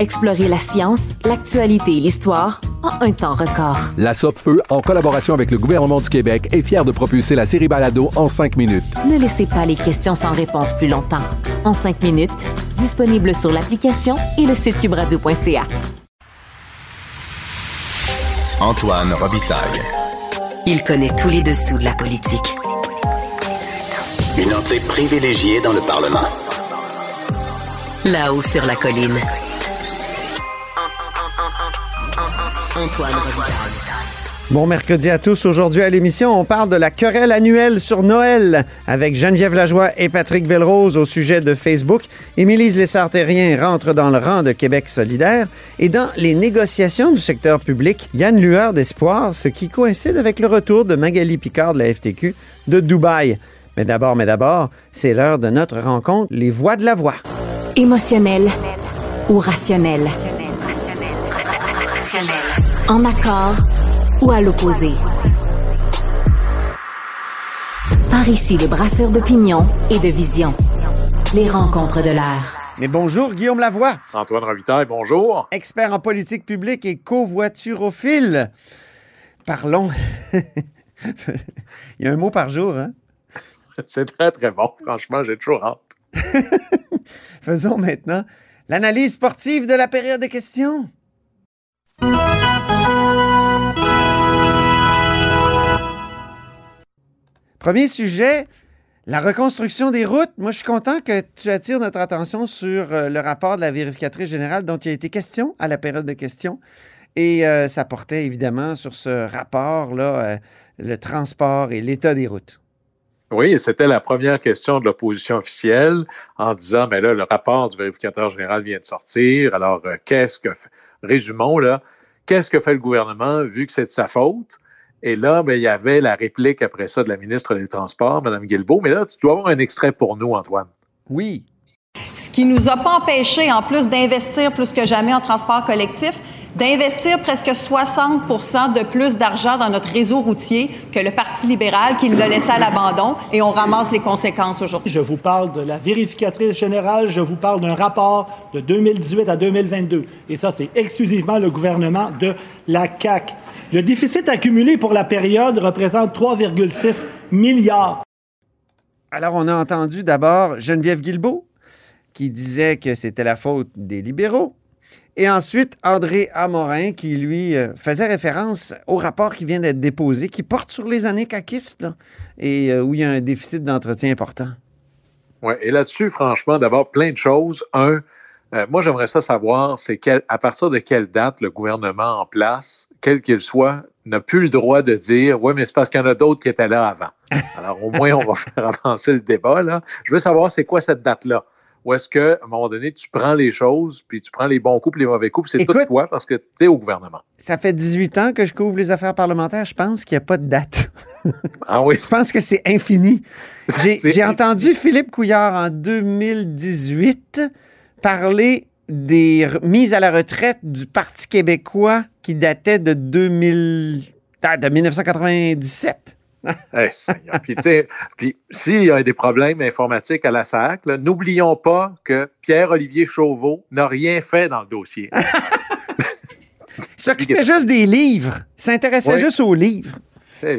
Explorez la science, l'actualité et l'histoire en un temps record. La Feu, en collaboration avec le gouvernement du Québec, est fière de propulser la série Balado en 5 minutes. Ne laissez pas les questions sans réponse plus longtemps. En 5 minutes, disponible sur l'application et le site cubradio.ca. Antoine Robitaille. Il connaît tous les dessous de la politique. Une entrée privilégiée dans le Parlement. Là-haut sur la colline. Antoine Bon mercredi à tous. Aujourd'hui à l'émission, on parle de la querelle annuelle sur Noël avec Geneviève Lajoie et Patrick Belrose au sujet de Facebook. Émilie Lessard-Terrien rentre dans le rang de Québec solidaire. Et dans les négociations du secteur public, il y a une lueur d'espoir, ce qui coïncide avec le retour de Magali Picard de la FTQ de Dubaï. Mais d'abord, mais d'abord, c'est l'heure de notre rencontre, les voix de la voix. Émotionnel ou rationnel. En accord ou à l'opposé. Par ici, les brasseurs d'opinion et de vision. Les rencontres de l'air. Mais bonjour, Guillaume Lavoie. Antoine Ravitaille, bonjour. Expert en politique publique et covoiturophile. Parlons. Il y a un mot par jour, hein? C'est très, très bon. Franchement, j'ai toujours hâte. Faisons maintenant l'analyse sportive de la période de questions. Premier sujet, la reconstruction des routes. Moi, je suis content que tu attires notre attention sur euh, le rapport de la vérificatrice générale dont il a été question à la période de questions. Et euh, ça portait évidemment sur ce rapport-là, euh, le transport et l'état des routes. Oui, c'était la première question de l'opposition officielle en disant, mais là, le rapport du vérificateur général vient de sortir. Alors, qu'est-ce que... Résumons, là, qu'est-ce que fait le gouvernement vu que c'est de sa faute? Et là, ben, il y avait la réplique après ça de la ministre des Transports, Mme Guilbeault. Mais là, tu dois avoir un extrait pour nous, Antoine. Oui. Ce qui nous a pas empêché, en plus d'investir plus que jamais en transport collectif, d'investir presque 60% de plus d'argent dans notre réseau routier que le Parti libéral qui l'a laissé à l'abandon et on ramasse les conséquences aujourd'hui. Je vous parle de la vérificatrice générale, je vous parle d'un rapport de 2018 à 2022 et ça c'est exclusivement le gouvernement de la CAC. Le déficit accumulé pour la période représente 3,6 milliards. Alors, on a entendu d'abord Geneviève Guilbeault qui disait que c'était la faute des libéraux. Et ensuite, André Amorin qui, lui, euh, faisait référence au rapport qui vient d'être déposé, qui porte sur les années caquistes, et euh, où il y a un déficit d'entretien important. Oui, et là-dessus, franchement, d'abord, plein de choses. Un, euh, moi, j'aimerais ça savoir, c'est à partir de quelle date le gouvernement en place, quel qu'il soit, n'a plus le droit de dire Oui, mais c'est parce qu'il y en a d'autres qui étaient là avant. Alors, au moins, on va faire avancer le débat. Là. Je veux savoir, c'est quoi cette date-là? Ou est-ce qu'à un moment donné, tu prends les choses, puis tu prends les bons coups, puis les mauvais coups, c'est tout toi parce que tu es au gouvernement? Ça fait 18 ans que je couvre les affaires parlementaires. Je pense qu'il n'y a pas de date. ah oui? Je pense que c'est infini. J'ai entendu Philippe Couillard en 2018 parler des mises à la retraite du Parti québécois qui datait de 2000, ah, de 1997. Puis, s'il y a des problèmes informatiques à la SAC, n'oublions pas que Pierre-Olivier Chauveau n'a rien fait dans le dossier. Il s'occupait juste des livres. Il s'intéressait juste aux livres.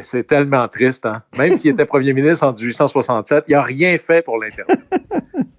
C'est tellement triste. Hein? Même s'il était premier ministre en 1867, il n'a rien fait pour l'Internet.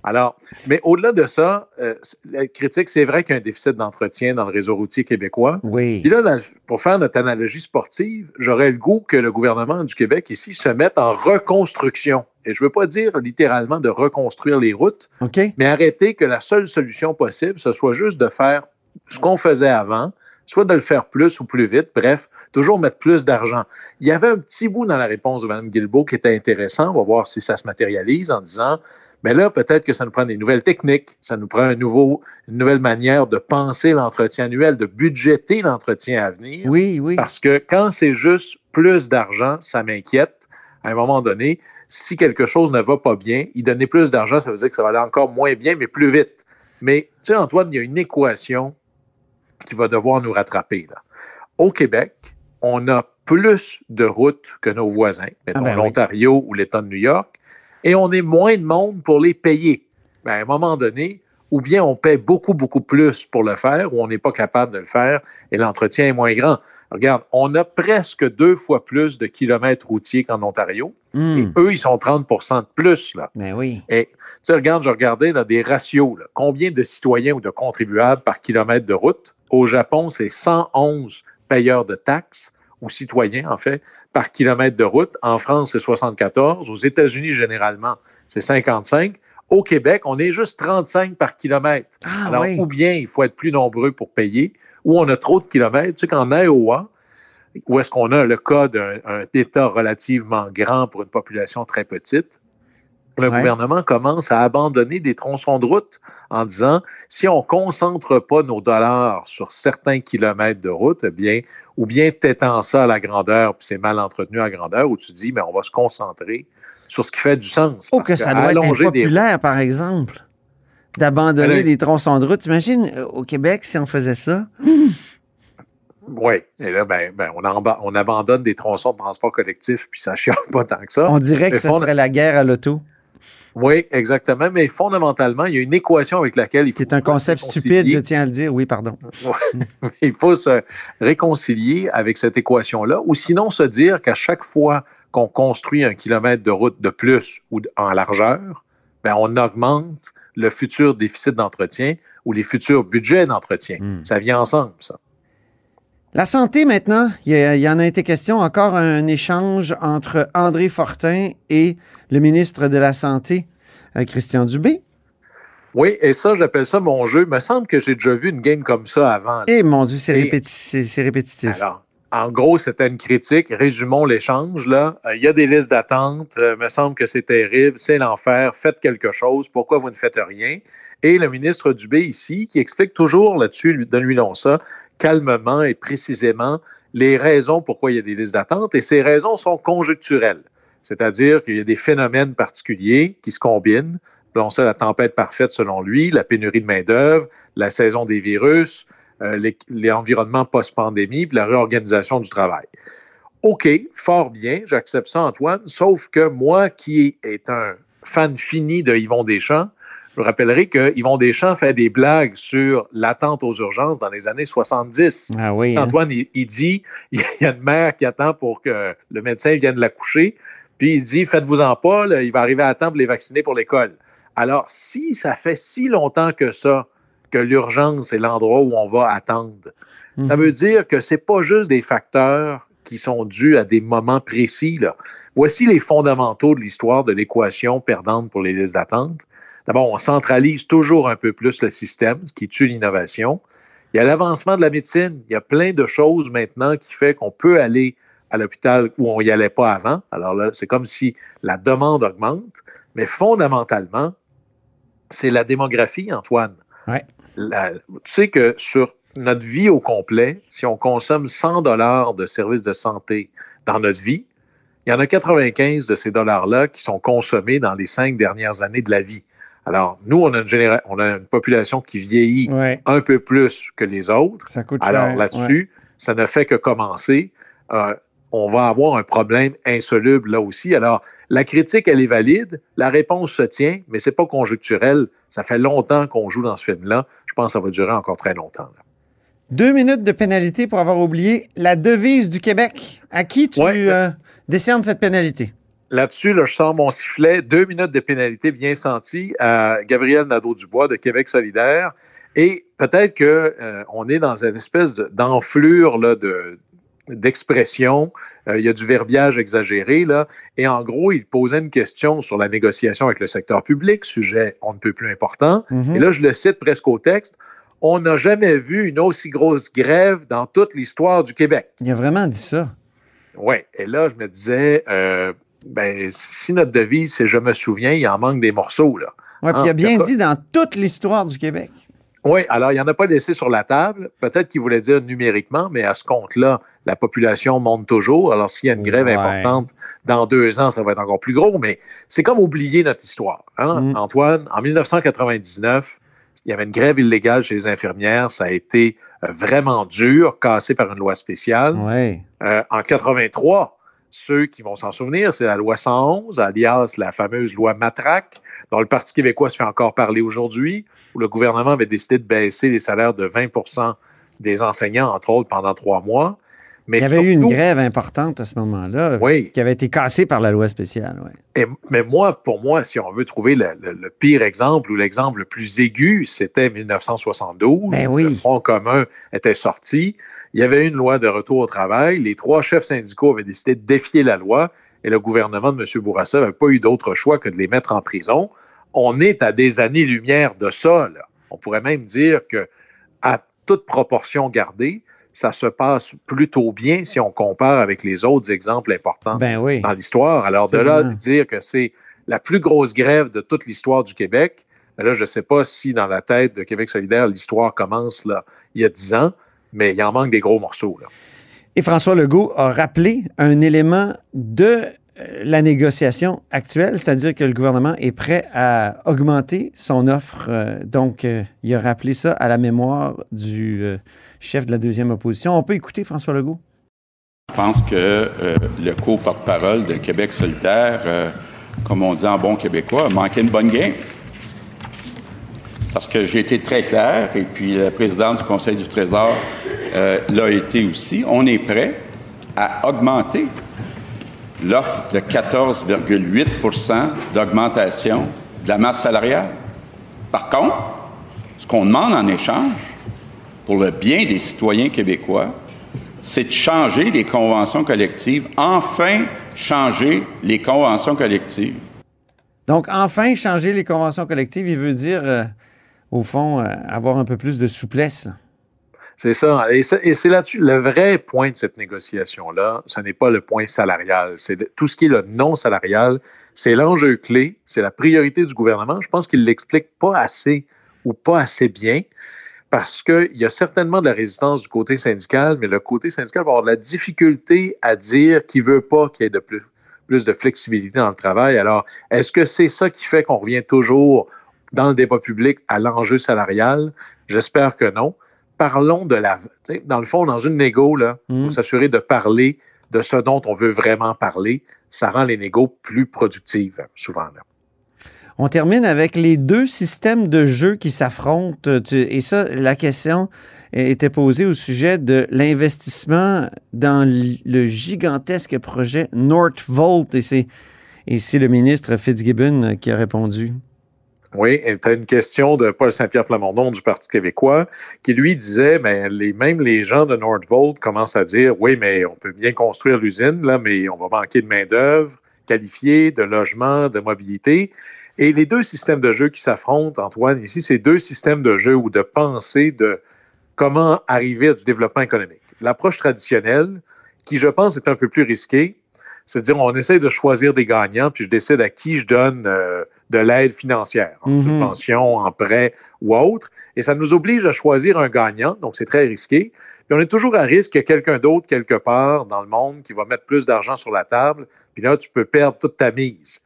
Alors, mais au-delà de ça, euh, la critique, c'est vrai qu'il y a un déficit d'entretien dans le réseau routier québécois. Oui. Puis là, pour faire notre analogie sportive, j'aurais le goût que le gouvernement du Québec ici se mette en reconstruction. Et je ne veux pas dire littéralement de reconstruire les routes, mais arrêter que la seule solution possible, ce soit juste de faire ce qu'on faisait avant, soit de le faire plus ou plus vite, bref, toujours mettre plus d'argent. Il y avait un petit bout dans la réponse de Mme Guilbeault qui était intéressant, on va voir si ça se matérialise en disant, mais là, peut-être que ça nous prend des nouvelles techniques, ça nous prend un nouveau, une nouvelle manière de penser l'entretien annuel, de budgéter l'entretien à venir. Oui, oui. Parce que quand c'est juste plus d'argent, ça m'inquiète. À un moment donné, si quelque chose ne va pas bien, y donner plus d'argent, ça veut dire que ça va aller encore moins bien, mais plus vite. Mais tu sais, Antoine, il y a une équation qui va devoir nous rattraper. Là. Au Québec, on a plus de routes que nos voisins, mettons ben oui. l'Ontario ou l'État de New York, et on est moins de monde pour les payer. Ben, à un moment donné, ou bien on paie beaucoup, beaucoup plus pour le faire, ou on n'est pas capable de le faire, et l'entretien est moins grand. Regarde, on a presque deux fois plus de kilomètres routiers qu'en Ontario, Hmm. et eux, ils sont 30% de plus. Là. Ben oui. Et tu sais, regarde, je regardais là, des ratios. là. Combien de citoyens ou de contribuables par kilomètre de route? Au Japon, c'est 111 payeurs de taxes, ou citoyens, en fait, par kilomètre de route. En France, c'est 74. Aux États-Unis, généralement, c'est 55. Au Québec, on est juste 35 par kilomètre. Ah, Alors, oui. ou bien il faut être plus nombreux pour payer, ou on a trop de kilomètres. Tu sais qu'en Iowa, où est-ce qu'on a le cas d'un un État relativement grand pour une population très petite, le Ouais. gouvernement commence à abandonner des tronçons de route en disant si on ne concentre pas nos dollars sur certains kilomètres de route, eh bien, ou bien t'étends ça à la grandeur, puis c'est mal entretenu à grandeur, où tu dis mais on va se concentrer sur ce qui fait du sens. Oh, que ça doit être des impopulaire, par exemple, d'abandonner Ben, des tronçons de route. T'imagines, euh, au Québec, si on faisait ça? Oui, et là, ben, ben, on, on abandonne des tronçons de transport collectif, puis ça chiale pas tant que ça. On dirait que ce fond- serait la guerre à l'auto. Oui, exactement. Mais fondamentalement, il y a une équation avec laquelle il faut. C'est un concept stupide, je tiens à le dire. Oui, pardon. Il faut se réconcilier avec cette équation-là, ou sinon se dire qu'à chaque fois qu'on construit un kilomètre de route de plus ou en largeur, ben, on augmente le futur déficit d'entretien ou les futurs budgets d'entretien. Hmm. Ça vient ensemble, ça. La santé, maintenant, il y, en a été question. Encore un échange entre André Fortin et le ministre de la Santé, euh, Christian Dubé. Oui, et ça, j'appelle ça mon jeu. Il me semble que j'ai déjà vu une game comme ça avant. Eh mon Dieu, c'est répéti- répétitif. Alors, en gros, c'était une critique. Résumons l'échange. Là, Euh, il y a des listes d'attente. Euh, me semble que c'est terrible, c'est l'enfer. Faites quelque chose. Pourquoi vous ne faites rien? Et le ministre Dubé ici, qui explique toujours là-dessus, lui- donc ça, calmement et précisément les raisons pourquoi il y a des listes d'attente. Et ces raisons sont conjoncturelles, c'est-à-dire qu'il y a des phénomènes particuliers qui se combinent. On sait la tempête parfaite selon lui, la pénurie de main d'œuvre, la saison des virus, l'environnement post-pandémie, puis la réorganisation du travail. OK, fort bien, j'accepte ça, Antoine, sauf que moi, qui est un fan fini de Yvon Deschamps, je vous rappellerai que Yvon Deschamps fait des blagues sur l'attente aux urgences dans les années 70. Ah oui. hein? Antoine, il, il dit, il y a une mère qui attend pour que le médecin vienne la coucher, puis il dit, faites-vous-en pas, là, il va arriver à temps pour les vacciner pour l'école. Alors, si ça fait si longtemps que ça, que l'urgence est l'endroit où on va attendre, ça veut dire que c'est pas juste des facteurs qui sont dus à des moments précis. Là. Voici les fondamentaux de l'histoire de l'équation perdante pour les listes d'attente. D'abord, on centralise toujours un peu plus le système, ce qui tue l'innovation. Il y a l'avancement de la médecine. Il y a plein de choses maintenant qui fait qu'on peut aller à l'hôpital où on n'y allait pas avant. Alors là, c'est comme si la demande augmente. Mais fondamentalement, c'est la démographie, Antoine. Ouais. Tu sais que sur notre vie au complet, si on consomme 100 dollars de services de santé dans notre vie, il y en a 95 de ces dollars-là qui sont consommés dans les cinq dernières années de la vie. Alors, nous, on a une, généra- on a une population qui vieillit Ouais. un peu plus que les autres. Ça coûte Alors là-dessus, ça ne fait que commencer. Euh, on va avoir un problème insoluble là aussi. Alors, la critique, elle est valide, la réponse se tient, mais c'est pas conjoncturel. Ça fait longtemps qu'on joue dans ce film-là. Je pense que ça va durer encore très longtemps. là. Deux minutes de pénalité pour avoir oublié la devise du Québec. À qui tu euh, décernes cette pénalité? Là-dessus, là, je sens mon sifflet. Deux minutes de pénalité bien sentie à Gabriel Nadeau-Dubois de Québec solidaire. Et peut-être qu'on euh, est dans une espèce d'enflure de, d'expression. Euh, il y a du verbiage exagéré, là. Et en gros, il posait une question sur la négociation avec le secteur public, sujet on ne peut plus important. Mhm. Et là, je le cite presque au texte. On n'a jamais vu une aussi grosse grève dans toute l'histoire du Québec. Il a vraiment dit ça. Oui. Et là, je me disais, euh, ben, si notre devise, c'est je me souviens, il en manque des morceaux, là. Oui, puis il a bien dit dans toute l'histoire du Québec. Oui, alors il n'y en a pas laissé sur la table. Peut-être qu'il voulait dire numériquement, mais à ce compte-là, la population monte toujours. Alors s'il y a une grève Ouais. importante, dans deux ans, ça va être encore plus gros. Mais c'est comme oublier notre histoire. hein, Mm. Antoine, en 1999, il y avait une grève illégale chez les infirmières. Ça a été euh, vraiment dur, cassé par une loi spéciale. Euh, en 83, ceux qui vont s'en souvenir, c'est la loi 111, alias la fameuse loi Matraque, dont le Parti québécois se fait encore parler aujourd'hui, où le gouvernement avait décidé de baisser les salaires de 20% des enseignants, entre autres, pendant trois mois. Mais il y avait eu une grève importante à ce moment-là Oui. qui avait été cassée par la loi spéciale. ouais. Et- mais moi, pour moi, si on veut trouver le, le- le pire exemple ou l'exemple le plus aigu, c'était 1972. Ben oui. Le Front commun était sorti. Il y avait eu une loi de retour au travail. Les trois chefs syndicaux avaient décidé de défier la loi et le gouvernement de M. Bourassa n'avait pas eu d'autre choix que de les mettre en prison. On est à des années-lumière de ça. là. On pourrait même dire que, à toute proportion gardée, ça se passe plutôt bien si on compare avec les autres exemples importants Ben oui. dans l'histoire. Alors, de là, de dire que c'est la plus grosse grève de toute l'histoire du Québec, ben là, je ne sais pas si dans la tête de Québec solidaire, l'histoire commence là, il y a dix ans, mais il en manque des gros morceaux. Là. Et François Legault a rappelé un élément de la négociation actuelle, c'est-à-dire que le gouvernement est prêt à augmenter son offre. Euh, Donc, euh, il a rappelé ça à la mémoire du euh, chef de la deuxième opposition. On peut écouter François Legault? Je pense que euh, le co-porte-parole de Québec solidaire, euh, comme on dit en bon québécois, a manqué une bonne game. Parce que j'ai été très clair, et puis la présidente du Conseil du Trésor euh, l'a été aussi. On est prêt à augmenter l'offre de 14,8% d'augmentation de la masse salariale. Par contre, ce qu'on demande en échange, pour le bien des citoyens québécois, c'est de changer les conventions collectives, enfin changer les conventions collectives. Donc, enfin, changer les conventions collectives, il veut dire, euh, au fond, euh, avoir un peu plus de souplesse. C'est ça. Et c'est là-dessus, le vrai point de cette négociation-là, ce n'est pas le point salarial. C'est tout ce qui est le non salarial. C'est l'enjeu clé. C'est la priorité du gouvernement. Je pense qu'il l'explique pas assez ou pas assez bien parce qu'il y a certainement de la résistance du côté syndical, mais le côté syndical va avoir de la difficulté à dire qu'il ne veut pas qu'il y ait de plus, plus de flexibilité dans le travail. Alors, est-ce que c'est ça qui fait qu'on revient toujours dans le débat public à l'enjeu salarial? J'espère que non. Parlons de la. Dans le fond, dans une négo, il Mm. faut s'assurer de parler de ce dont on veut vraiment parler. Ça rend les négos plus productives, souvent. là. On termine avec les deux systèmes de jeu qui s'affrontent. Et ça, la question était posée au sujet de l'investissement dans le gigantesque projet Northvolt. Et c'est, et c'est le ministre Fitzgibbon qui a répondu. Oui, tu as une question de Paul Saint-Pierre Plamondon du Parti québécois qui lui disait, mais les, même les gens de Nordvolt commencent à dire, oui, mais on peut bien construire l'usine, là, mais on va manquer de main-d'œuvre qualifiée, de logement, de mobilité. Et les deux systèmes de jeu qui s'affrontent, Antoine, ici, c'est deux systèmes de jeu ou de pensée de comment arriver à du développement économique. L'approche traditionnelle, qui je pense est un peu plus risquée, c'est de dire on essaie de choisir des gagnants, puis je décide à qui je donne euh, de l'aide financière, en Mhm. subvention, en prêt ou autre. Et ça nous oblige à choisir un gagnant, donc c'est très risqué. Puis on est toujours à risque qu'il y ait quelqu'un d'autre quelque part dans le monde qui va mettre plus d'argent sur la table, puis là, tu peux perdre toute ta mise.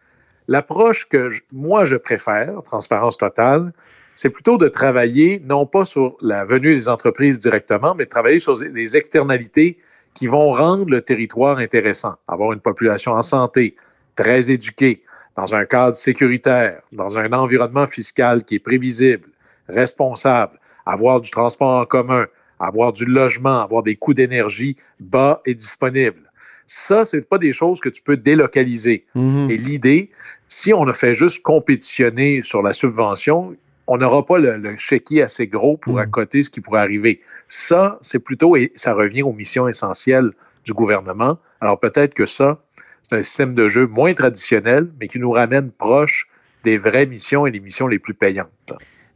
L'approche que je- moi je préfère, transparence totale, c'est plutôt de travailler non pas sur la venue des entreprises directement, mais de travailler sur des externalités qui vont rendre le territoire intéressant. Avoir une population en santé, très éduquée, dans un cadre sécuritaire, dans un environnement fiscal qui est prévisible, responsable, avoir du transport en commun, avoir du logement, avoir des coûts d'énergie bas et disponibles. Ça, c'est pas des choses que tu peux délocaliser. Mhm. Et l'idée, si on a fait juste compétitionner sur la subvention, on n'aura pas le, le chéquier assez gros pour accoter ce qui pourrait arriver. Ça, c'est plutôt, et ça revient aux missions essentielles du gouvernement. Alors peut-être que ça, c'est un système de jeu moins traditionnel, mais qui nous ramène proche des vraies missions et les missions les plus payantes.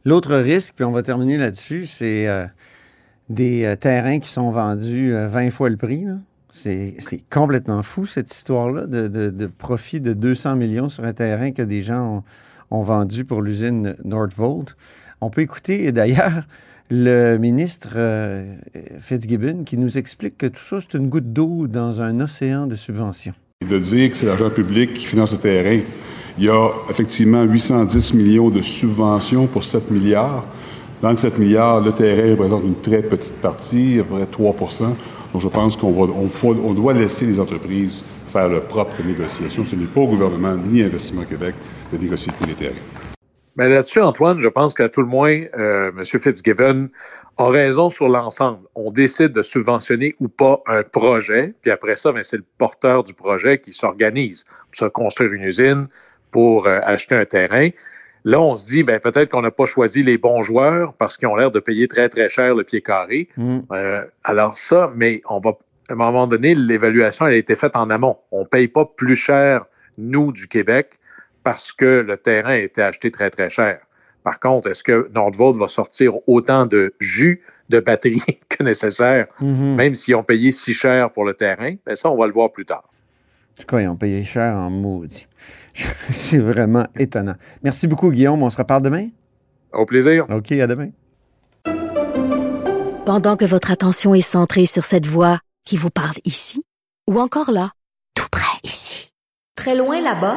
L'autre risque, puis on va terminer là-dessus, c'est euh, des euh, terrains qui sont vendus euh, 20 fois le prix. c'est complètement fou, cette histoire-là, de, de- de profit de 200 millions sur un terrain que des gens ont, ont vendu pour l'usine Nordvolt. On peut écouter d'ailleurs le ministre euh, Fitzgibbon qui nous explique que tout ça, c'est une goutte d'eau dans un océan de subventions. De dire que c'est l'argent public qui finance le terrain. Il y a effectivement 810 millions de subventions pour 7 milliards. Dans le 7 milliards, le terrain représente une très petite partie, à peu près 3% Donc je pense qu'on doit laisser les entreprises faire leurs propres négociations. Ce n'est pas au gouvernement ni à Investissement Québec de négocier tous les terrains. Mais là-dessus, Antoine, je pense qu'à tout le moins, euh, M. Fitzgibbon a raison sur l'ensemble. On décide de subventionner ou pas un projet, puis après ça, ben, c'est le porteur du projet qui s'organise pour se construire une usine, pour euh, acheter un terrain. Là, on se dit, ben, peut-être qu'on n'a pas choisi les bons joueurs parce qu'ils ont l'air de payer très, très cher le pied carré. Euh, alors ça, mais on va, à un moment donné, l'évaluation, elle a été faite en amont. On ne paye pas plus cher, nous, du Québec, parce que le terrain a été acheté très, très cher. Par contre, est-ce que Nordvolt va sortir autant de jus de batterie que nécessaire, Mhm. même s'ils ont payé si cher pour le terrain? Mais ça, on va le voir plus tard. En tout cas, ils ont payé cher en maudit. C'est vraiment étonnant. Merci beaucoup, Guillaume. On se reparle demain? Au plaisir. OK, à demain. Pendant que votre attention est centrée sur cette voix qui vous parle ici, ou encore là, tout près ici, très loin là-bas,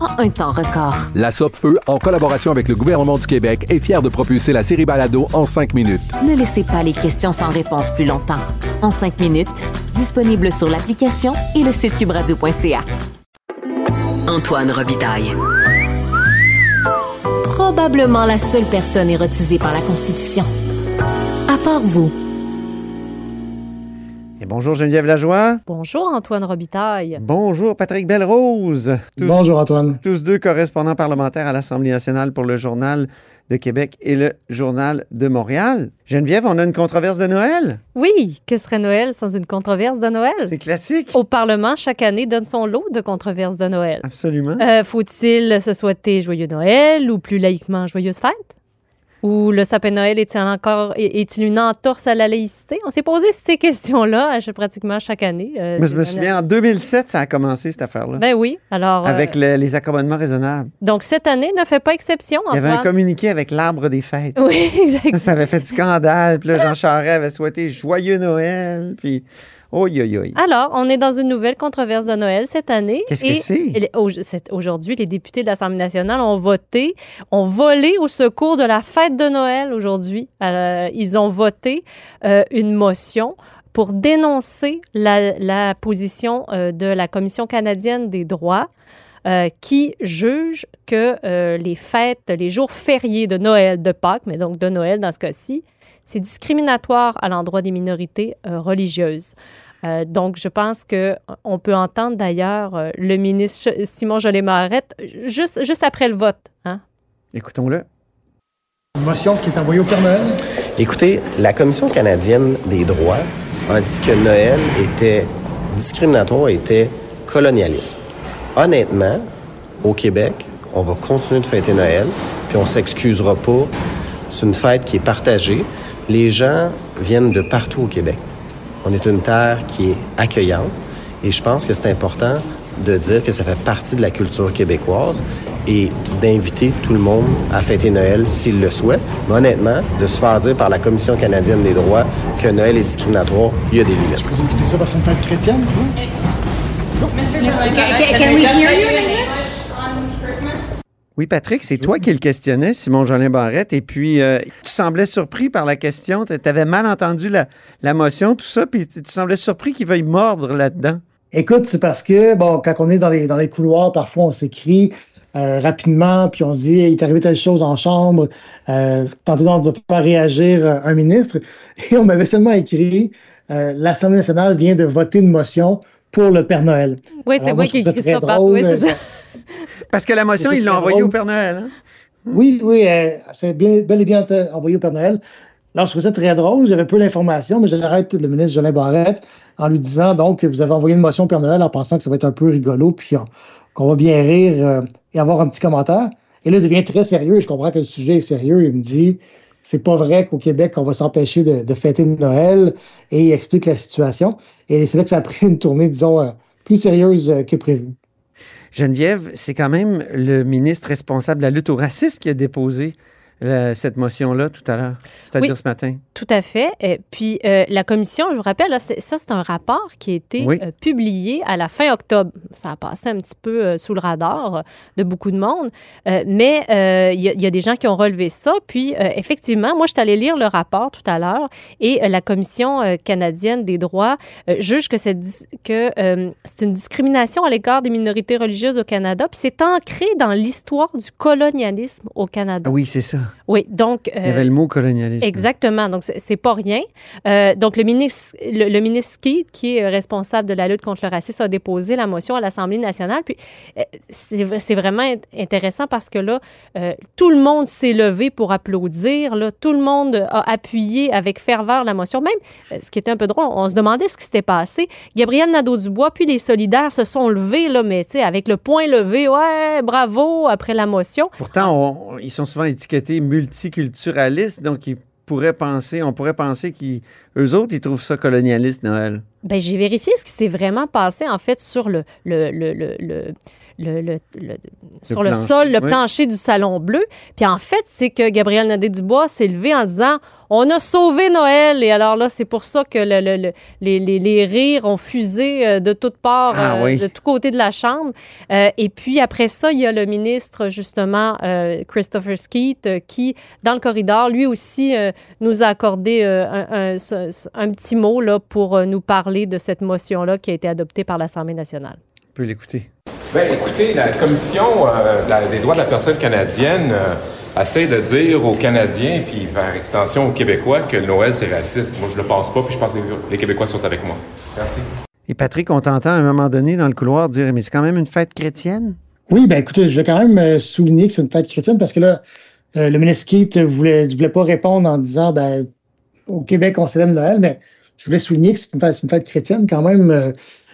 en un temps record. La Feu, en collaboration avec le gouvernement du Québec, est fière de propulser la série Balado en cinq minutes. Ne laissez pas les questions sans réponse plus longtemps. En cinq minutes, disponible sur l'application et le site cubradio.ca. Antoine Robitaille. Probablement la seule personne érotisée par la Constitution. À part vous. Bonjour Geneviève Lajoie. Bonjour Antoine Robitaille. Bonjour Patrick Belrose. Tous- Bonjour Antoine. Tous deux correspondants parlementaires à l'Assemblée nationale pour le Journal de Québec et le Journal de Montréal. Geneviève, on a une controverse de Noël. Oui, que serait Noël sans une controverse de Noël? C'est classique. Au Parlement, chaque année, donne son lot de controverses de Noël. Absolument. Euh, Faut-il se souhaiter joyeux Noël ou plus laïquement joyeuse fête? Ou le sapin de Noël est-il encore est-il une entorse à la laïcité? On s'est posé ces questions-là à- pratiquement chaque année. euh, Mais je me souviens, en 2007, ça a commencé cette affaire-là. Ben oui. Alors, euh, avec le- les accommodements raisonnables. donc cette année ne fait pas exception. Il y avait un communiqué avec l'arbre des fêtes. Oui, exactement. Ça avait fait du scandale. Puis là, Jean Charest avait souhaité joyeux Noël. Puis, oi, oi, oi. Alors, on est dans une nouvelle controverse de Noël cette année. Qu'est-ce que Et c'est? Aujourd'hui, les députés de l'Assemblée nationale ont voté, ont volé au secours de la fête de Noël aujourd'hui. Euh, ils ont voté euh, une motion pour dénoncer la, la position euh, de la Commission canadienne des droits. euh, qui juge que les fêtes, les jours fériés de Noël, de Pâques, mais donc de Noël dans ce cas-ci, c'est discriminatoire à l'endroit des minorités euh, religieuses. Euh, donc, je pense que on peut entendre d'ailleurs euh, le ministre Simon Jolet-Marette juste, juste après le vote. Hein? Écoutons-le. Une motion qui est envoyée au Père Noël. Écoutez, la Commission canadienne des droits a dit que Noël était discriminatoire, était colonialisme. Honnêtement, au Québec, on va continuer de fêter Noël, puis on s'excusera pas. C'est une fête qui est partagée. Les gens viennent de partout au Québec. On est une terre qui est accueillante et je pense que c'est important de dire que ça fait partie de la culture québécoise et d'inviter tout le monde à fêter Noël s'il le souhaite. Mais honnêtement, de se faire dire par la Commission canadienne des droits que Noël est discriminatoire, il y a des limites. Je présume que c'est ça parce que c'est une fête chrétienne, c'est Oui, Patrick, c'est toi qui le questionnais, Simon Jolin Barrette. Et puis, euh, tu semblais surpris par la question. Tu avais mal entendu la, la motion, tout ça, puis tu semblais surpris qu'il veuille mordre là-dedans. Écoute, c'est parce que, bon, quand on est dans les, dans les couloirs, parfois on s'écrit euh, rapidement, puis on se dit, il est arrivé telle chose en chambre, euh, tenter de faire réagir euh, un ministre. Et on m'avait seulement écrit, euh, l'Assemblée nationale vient de voter une motion pour le Père Noël. Oui, c'est moi qui ai écrit ça. Oui, c'est ça. Parce que la motion, l'ont très envoyée au. Père Noël. hein? Oui, oui, euh, c'est bien, bel et bien envoyé au Père Noël. Alors, je trouvais ça très drôle. J'avais peu d'informations, mais j'arrête le ministre Jolin Barrette en lui disant donc que vous avez envoyé une motion au Père Noël en pensant que ça va être un peu rigolo, puis on- qu'on va bien rire euh, et avoir un petit commentaire. Et là, il devient très sérieux. Je comprends que le sujet est sérieux. Il me dit c'est pas vrai qu'au Québec, on va s'empêcher de, de fêter Noël et il explique la situation. Et c'est là que ça a pris une tournée, disons, euh, plus sérieuse que prévu. Geneviève, c'est quand même le ministre responsable de la lutte au racisme qui a déposé euh, cette motion-là tout à l'heure, c'est-à-dire Oui. ce matin? Tout à fait. Euh, puis euh, la commission, je vous rappelle, là, ça, c'est un rapport qui a été Oui. euh, publié à la fin octobre. Ça a passé un petit peu sous le radar de beaucoup de monde, mais il y, a- il y a des gens qui ont relevé ça. Puis effectivement, moi, je suis allée lire le rapport tout à l'heure et la Commission canadienne des droits juge que c'est dis- que c'est une discrimination à l'égard des minorités religieuses au Canada. Puis c'est ancré dans l'histoire du colonialisme au Canada. Oui, c'est ça. Oui, donc... Il y avait euh, le mot colonialisme. Exactement. Donc, c'est- pas rien. Euh, donc, le ministre, le, le ministre Keith, qui est responsable de la lutte contre le racisme, a déposé la motion à l'Assemblée nationale. Puis, euh, c'est vraiment int- intéressant parce que là, euh, tout le monde s'est levé pour applaudir. Là, tout le monde a appuyé avec ferveur la motion. Même, euh, ce qui était un peu drôle, on se demandait ce qui s'était passé. Gabriel Nadeau-Dubois, puis les solidaires se sont levés, là, mais tu sais, avec le poing levé, ouais, bravo, après la motion. Pourtant, on- ils sont souvent étiquetés multiculturalistes, donc ils pourraient penser, on pourrait penser qu'eux autres, ils trouvent ça colonialiste, Noël. Ben, j'ai vérifié ce qui s'est vraiment passé, en fait, sur le, le, le, le, le- le- le- le- sur le sol, le oui. plancher du Salon Bleu. Puis en fait, c'est que Gabriel Nadeau-Dubois s'est levé en disant « On a sauvé Noël! » Et alors là, c'est pour ça que le- le- le- les, les- les rires ont fusé euh, de toutes parts, Ah euh, oui. de tous côtés de la Chambre. Euh, et puis après ça, il y a le ministre, justement, euh, Christopher Skeet, qui, dans le corridor, lui aussi nous a accordé un, petit mot là, pour nous parler de cette motion-là qui a été adoptée par l'Assemblée nationale. On peut l'écouter. Bien, écoutez, la Commission euh, la- des droits de la personne canadienne euh, essaie de dire aux Canadiens, puis par extension aux Québécois, que Noël, c'est raciste. Moi, je le pense pas, puis je pense que les Québécois sont avec moi. Merci. Et Patrick, on t'entend à un moment donné dans le couloir dire Mais c'est quand même une fête chrétienne? Oui, ben écoutez, je vais quand même euh, souligner que c'est une fête chrétienne parce que là, euh, le ministre Keith voulait, voulait pas répondre en disant ben au Québec, on célèbre Noël, mais je voulais souligner que c'est une fête, c'est une fête chrétienne quand même.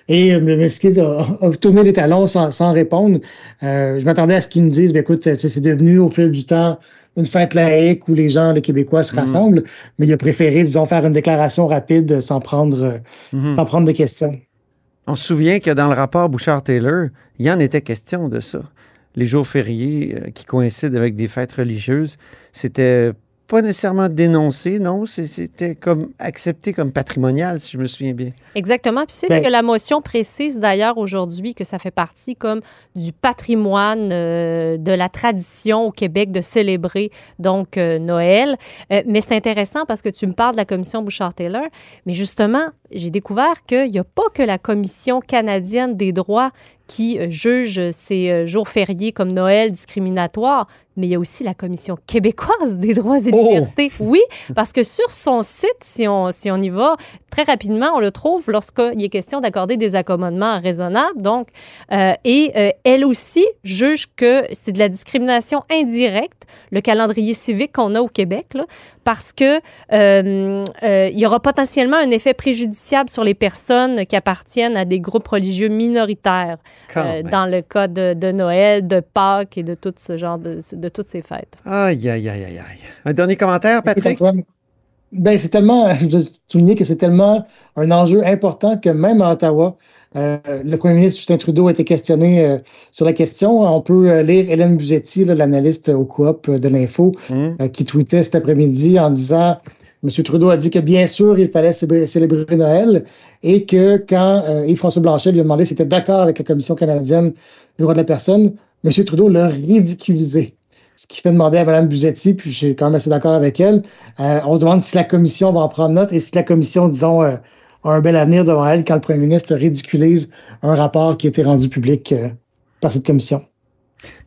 Et euh, Keith a, a tourné les talons sans, sans répondre. Euh, je m'attendais à ce qu'il me dise ben écoute, c'est devenu au fil du temps une fête laïque où les gens, les Québécois se Mhm. rassemblent, mais il a préféré, disons, faire une déclaration rapide sans prendre, euh, Mhm. sans prendre de questions. On se souvient que dans le rapport Bouchard-Taylor, il y en était question de ça. Les jours fériés qui coïncident avec des fêtes religieuses, c'était pas nécessairement dénoncé, non, c'était comme accepté comme patrimonial, si je me souviens bien. Exactement. Puis c'est Ben- ce que la motion précise d'ailleurs aujourd'hui, que ça fait partie comme du patrimoine, euh, de la tradition au Québec de célébrer donc euh, Noël. Euh, mais c'est intéressant parce que tu me parles de la commission Bouchard-Taylor, mais justement, j'ai découvert qu'il n'y a pas que la commission canadienne des droits qui euh, juge ces euh, jours fériés comme Noël discriminatoires, mais il y a aussi la Commission québécoise des droits et libertés. Oui, parce que sur son site, si on, si on y va, très rapidement, on le trouve lorsqu'il est question d'accorder des accommodements raisonnables. Donc, euh, et euh, elle aussi juge que c'est de la discrimination indirecte, le calendrier civique qu'on a au Québec, là, parce que euh, euh, il y aura potentiellement un effet préjudiciable sur les personnes qui appartiennent à des groupes religieux minoritaires euh, dans le cas de, de Noël, de Pâques et de tout ce genre de, de toutes ces fêtes. Aïe, aïe, aïe, aïe, aïe. Un dernier commentaire, Patrick? Ben, c'est tellement, je veux souligner que c'est tellement un enjeu important que même à Ottawa, euh, le premier ministre Justin Trudeau a été questionné euh, sur la question. On peut euh, lire Hélène Buzetti, l'analyste au coop de l'info, euh, qui tweetait cet après-midi en disant M. Trudeau a dit que bien sûr, il fallait célébrer, Noël et que quand Yves-François Blanchet lui a demandé s'il était d'accord avec la Commission canadienne des droits de la personne, M. Trudeau l'a ridiculisé. Ce qui fait demander à Mme Buzetti, puis je suis quand même assez d'accord avec elle, euh, on se demande si la commission va en prendre note et si la commission, disons, euh, a un bel avenir devant elle quand le premier ministre ridiculise un rapport qui a été rendu public euh, par cette commission.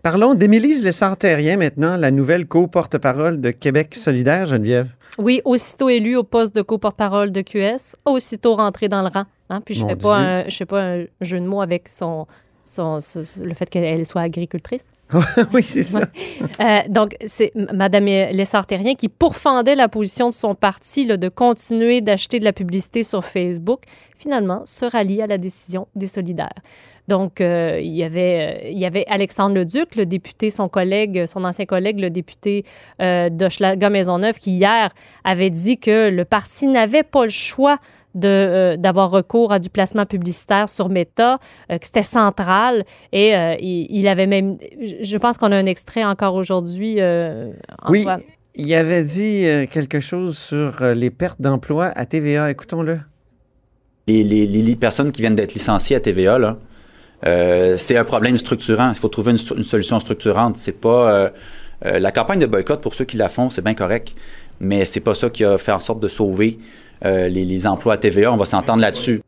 Parlons d'Émilise Lessard-Terrien maintenant, la nouvelle co-porte-parole de Québec solidaire, Geneviève. Oui, aussitôt élu au poste de co-porte-parole de QS, aussitôt rentré dans le rang. Hein? Puis je Mon fais pas un, je fais pas un jeu de mots avec son, son, le fait qu'elle soit agricultrice. Oui, c'est ça. Euh, donc, c'est Mme Lessard-Terrien qui pourfendait la position de son parti de continuer d'acheter de la publicité sur Facebook, finalement se rallie à la décision des solidaires. Donc, euh, il, y avait, euh, il y Alexandre Leduc, le député, son collègue, son ancien collègue, le député euh, d'Hochelaga-Maisonneuve, qui hier avait dit que le parti n'avait pas le choix de, euh, d'avoir recours à du placement publicitaire sur Meta, euh, que c'était central. Et euh, il, il avait même. Je pense qu'on a un extrait encore aujourd'hui. euh, Oui, Antoine. il avait dit quelque chose sur les pertes d'emploi à TVA. Écoutons-le. Les, les- les personnes qui viennent d'être licenciées à TVA, là, euh, c'est un problème structurant. Il faut trouver une, solution structurante. C'est pas euh, euh, la campagne de boycott pour ceux qui la font, c'est bien correct, mais c'est pas ça qui a fait en sorte de sauver euh, les, les emplois à TVA. On va s'entendre là-dessus.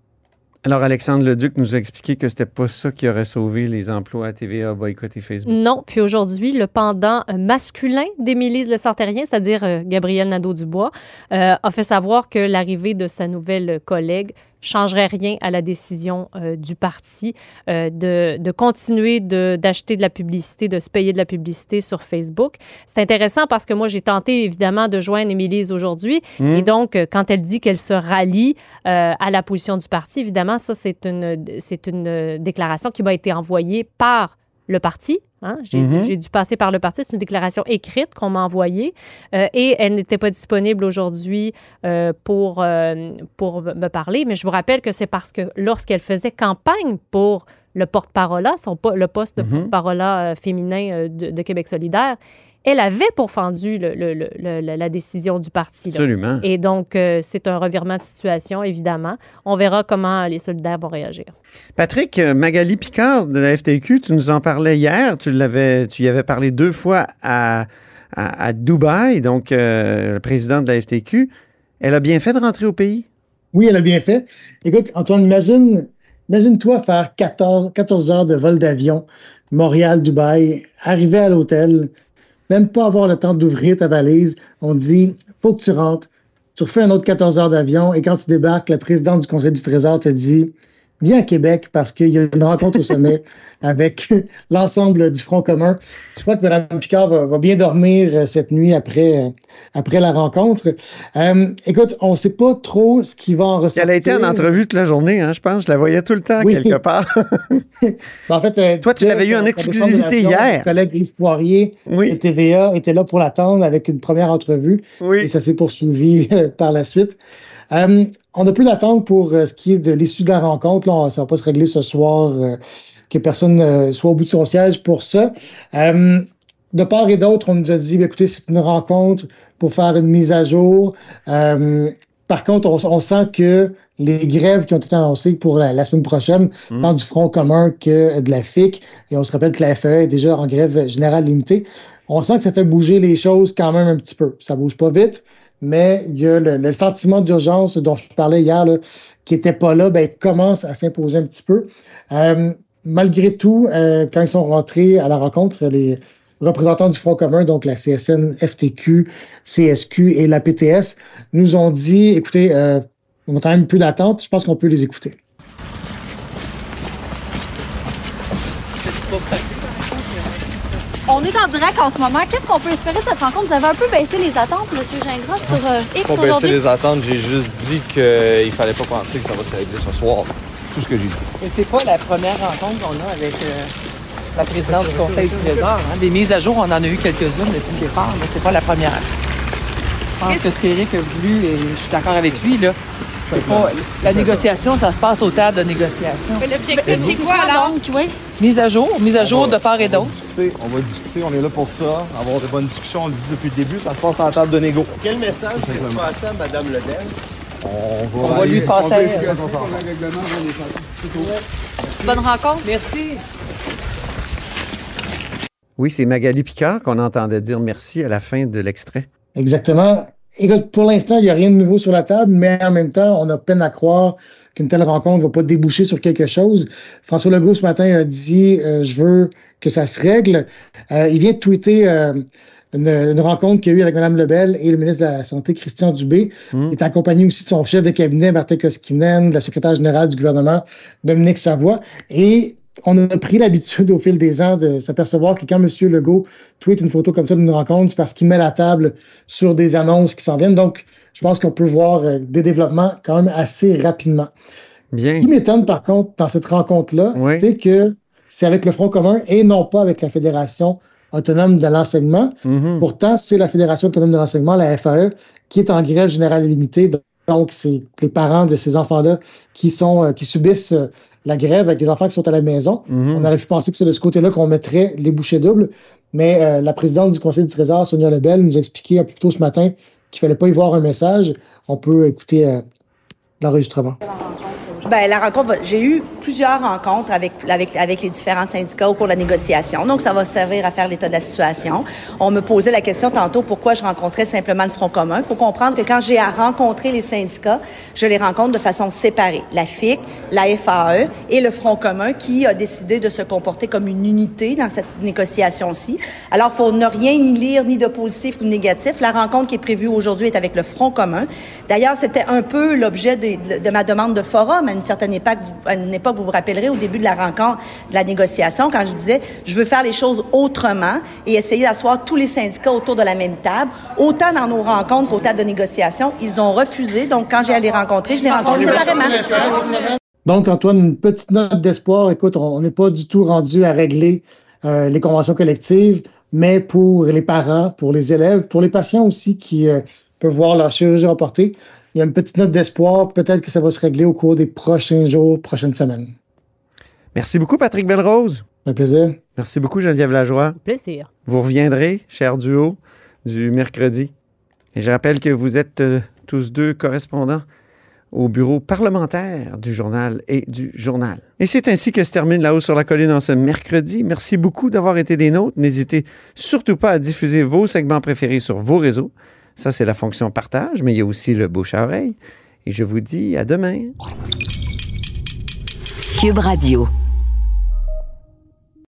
Alors, Alexandre Leduc nous a expliqué que c'était pas ça qui aurait sauvé les emplois à TVA, boycotté Facebook. Non, puis aujourd'hui, le pendant euh, masculin d'Émilie Lessard-Terrien, c'est-à-dire euh, Gabriel Nadeau-Dubois, euh, a fait savoir que l'arrivée de sa nouvelle collègue changerait rien à la décision euh, du parti euh, de, de continuer d'acheter de, la publicité, de se payer de la publicité sur Facebook. C'est intéressant parce que moi, j'ai tenté évidemment de joindre Émilie aujourd'hui. Mm. Et donc, euh, quand elle dit qu'elle se rallie euh, à la position du parti, évidemment, ça, c'est une, une déclaration qui m'a été envoyée par le parti. Hein? J'ai Mhm. j'ai dû passer par le parti. C'est une déclaration écrite qu'on m'a envoyée. Euh, et elle n'était pas disponible aujourd'hui euh, pour, euh, pour me parler. Mais je vous rappelle que c'est parce que lorsqu'elle faisait campagne pour le porte-parole, le poste de Mhm. porte-parole féminin de, de Québec solidaire, elle avait pourfendu le- le- le- le- la- décision du parti. là. Absolument. Et donc, euh, c'est un revirement de situation, évidemment. On verra comment les solidaires vont réagir. Patrick, euh, Magali Picard de la FTQ, tu nous en parlais hier. Tu, l'avais, tu y avais parlé deux fois à, à, à Dubaï, donc euh, le président de la FTQ. Elle a bien fait de rentrer au pays? Oui, elle a bien fait. Écoute, Antoine, imagine, imagine-toi faire 14, 14 heures de vol d'avion, Montréal-Dubaï, arriver à l'hôtel, même pas avoir le temps d'ouvrir ta valise. On dit, faut que tu rentres. Tu refais un autre 14 heures d'avion et quand tu débarques, la présidente du Conseil du Trésor te dit, viens à Québec parce qu'il y a une rencontre au sommet avec l'ensemble du Front commun. Je crois que Mme Picard va, va bien dormir euh, cette nuit après, euh, après la rencontre. Euh, écoute, on ne sait pas trop ce qui va en ressortir. Elle a été en entrevue toute la journée, hein, je pense. Je la voyais tout le temps, Oui. quelque part. Ben, en fait, euh, Toi, tu l'avais eu en exclusivité hier. Mon collègue Yves Poirier de TVA était là pour l'attendre avec une première entrevue. Et ça s'est poursuivi euh, par la suite. Euh, on a pu l'attendre pour euh, ce qui est de l'issue de la rencontre. Là, on- ça va pas se régler ce soir, euh, que personne euh, soit au bout de son siège pour ça. De part et d'autre, on nous a dit, ben, écoutez, c'est une rencontre pour faire une mise à jour. Par contre, on, on sent que les grèves qui ont été annoncées pour la, la semaine prochaine, tant du Front commun que de la FIC, et on se rappelle que la FE est déjà en grève générale limitée, on sent que ça fait bouger les choses quand même un petit peu. Ça bouge pas vite, mais il y a le, le sentiment d'urgence dont je parlais hier, là, qui n'était pas là, ben, commence à s'imposer un petit peu. Euh, malgré tout, euh, quand ils sont rentrés à la rencontre, les représentants du Front commun, donc la CSN, FTQ, CSQ et la PTS, nous ont dit, écoutez, euh, On a quand même plus d'attente. Je pense qu'on peut les écouter. On est en direct en ce moment. Qu'est-ce qu'on peut espérer de cette rencontre? Vous avez un peu baissé les attentes, M. Gingras, sur euh, X aujourd'hui? les attentes, j'ai juste dit qu'il fallait pas penser que ça va se régler ce soir. Tout ce que j'ai dit. Et c'est pas la première rencontre qu'on a avec euh, la présidente du Conseil du Trésor. hein. Des mises à jour, on en a eu quelques-unes depuis le départ, mais c'est pas la première. Je pense que ce qu'Éric a voulu, et je suis d'accord avec lui, là, la négociation, ça se passe aux tables de négociation. Mais l'objectif, c'est quoi, alors? Oui. Mise à jour, mise à jour de part et d'autre. Discuter, On va discuter, on est là pour ça, avoir de bonnes discussions, on le dit depuis le début, ça se passe en table de négo. Quel message vous passez à Mme Lebel? On On va lui passer à. Bonne rencontre. Merci. Oui, c'est Magali Picard qu'on entendait dire merci à la fin de l'extrait. Exactement. Écoute, pour l'instant, il n'y a rien de nouveau sur la table, mais en même temps, on a peine à croire qu'une telle rencontre ne va pas déboucher sur quelque chose. François Legault, ce matin, a dit euh, Je veux que ça se règle. Euh, il vient de tweeter euh, une, une rencontre qu'il y a eu avec Mme Lebel et le ministre de la Santé, Christian Dubé. Il est accompagné aussi de son chef de cabinet, Martin Koskinen, de la secrétaire générale du gouvernement, Dominique Savoie. Et on a pris l'habitude au fil des ans de s'apercevoir que quand M. Legault tweet une photo comme ça d'une rencontre, c'est parce qu'il met la table sur des annonces qui s'en viennent. Donc, je pense qu'on peut voir euh, des développements quand même assez rapidement. Bien. Ce qui m'étonne, par contre, dans cette rencontre-là, c'est que c'est avec le Front commun et non pas avec la Fédération autonome de l'enseignement. Pourtant, c'est la Fédération autonome de l'enseignement, la FAE, qui est en grève générale illimitée. Donc, c'est les parents de ces enfants-là qui sont euh, qui subissent euh, la grève avec des enfants qui sont à la maison. On aurait pu penser que c'est de ce côté-là qu'on mettrait les bouchées doubles, mais euh, la présidente du Conseil du Trésor, Sonia Lebel, nous a expliqué un plus tôt ce matin qu'il fallait pas y voir un message. On peut écouter euh, l'enregistrement. Ben, la rencontre, j'ai eu plusieurs rencontres avec, avec, les différents syndicats au cours de la négociation. Donc, ça va servir à faire l'état de la situation. On me posait la question tantôt pourquoi je rencontrais simplement le Front commun? Il faut comprendre que quand j'ai à rencontrer les syndicats, je les rencontre de façon séparée. La FIC, la FAE et le Front commun qui a décidé de se comporter comme une unité dans cette négociation-ci. Alors, faut ne rien y lire ni de positif ou de négatif. La rencontre qui est prévue aujourd'hui est avec le Front commun. D'ailleurs, c'était un peu l'objet de, ma demande de forum une certaine époque. Vous, à une époque, vous vous rappellerez au début de la rencontre, de la négociation, quand je disais, je veux faire les choses autrement et essayer d'asseoir tous les syndicats autour de la même table. Autant dans nos rencontres qu'aux tables de négociation, ils ont refusé. Donc, quand j'ai à les rencontrer, je les rencontre séparément. Donc, Antoine, une petite note d'espoir. Écoute, on n'est pas du tout rendu à régler euh, les conventions collectives, mais pour les parents, pour les élèves, pour les patients aussi qui euh, peuvent voir leur chirurgie reportée, il y a une petite note d'espoir. Peut-être que ça va se régler au cours des prochains jours, prochaines semaines. Merci beaucoup, Patrick Belrose. Un plaisir. Merci beaucoup, Geneviève Lajoie. Plaisir. Vous reviendrez, cher duo, du mercredi. Et je rappelle que vous êtes euh, tous deux correspondants au bureau parlementaire du journal et du journal. Et c'est ainsi que se termine La Haut sur la colline en ce mercredi. Merci beaucoup d'avoir été des nôtres. N'hésitez surtout pas à diffuser vos segments préférés sur vos réseaux. Ça, c'est la fonction partage, mais il y a aussi le bouche à oreille. Et je vous dis à demain. Cube Radio.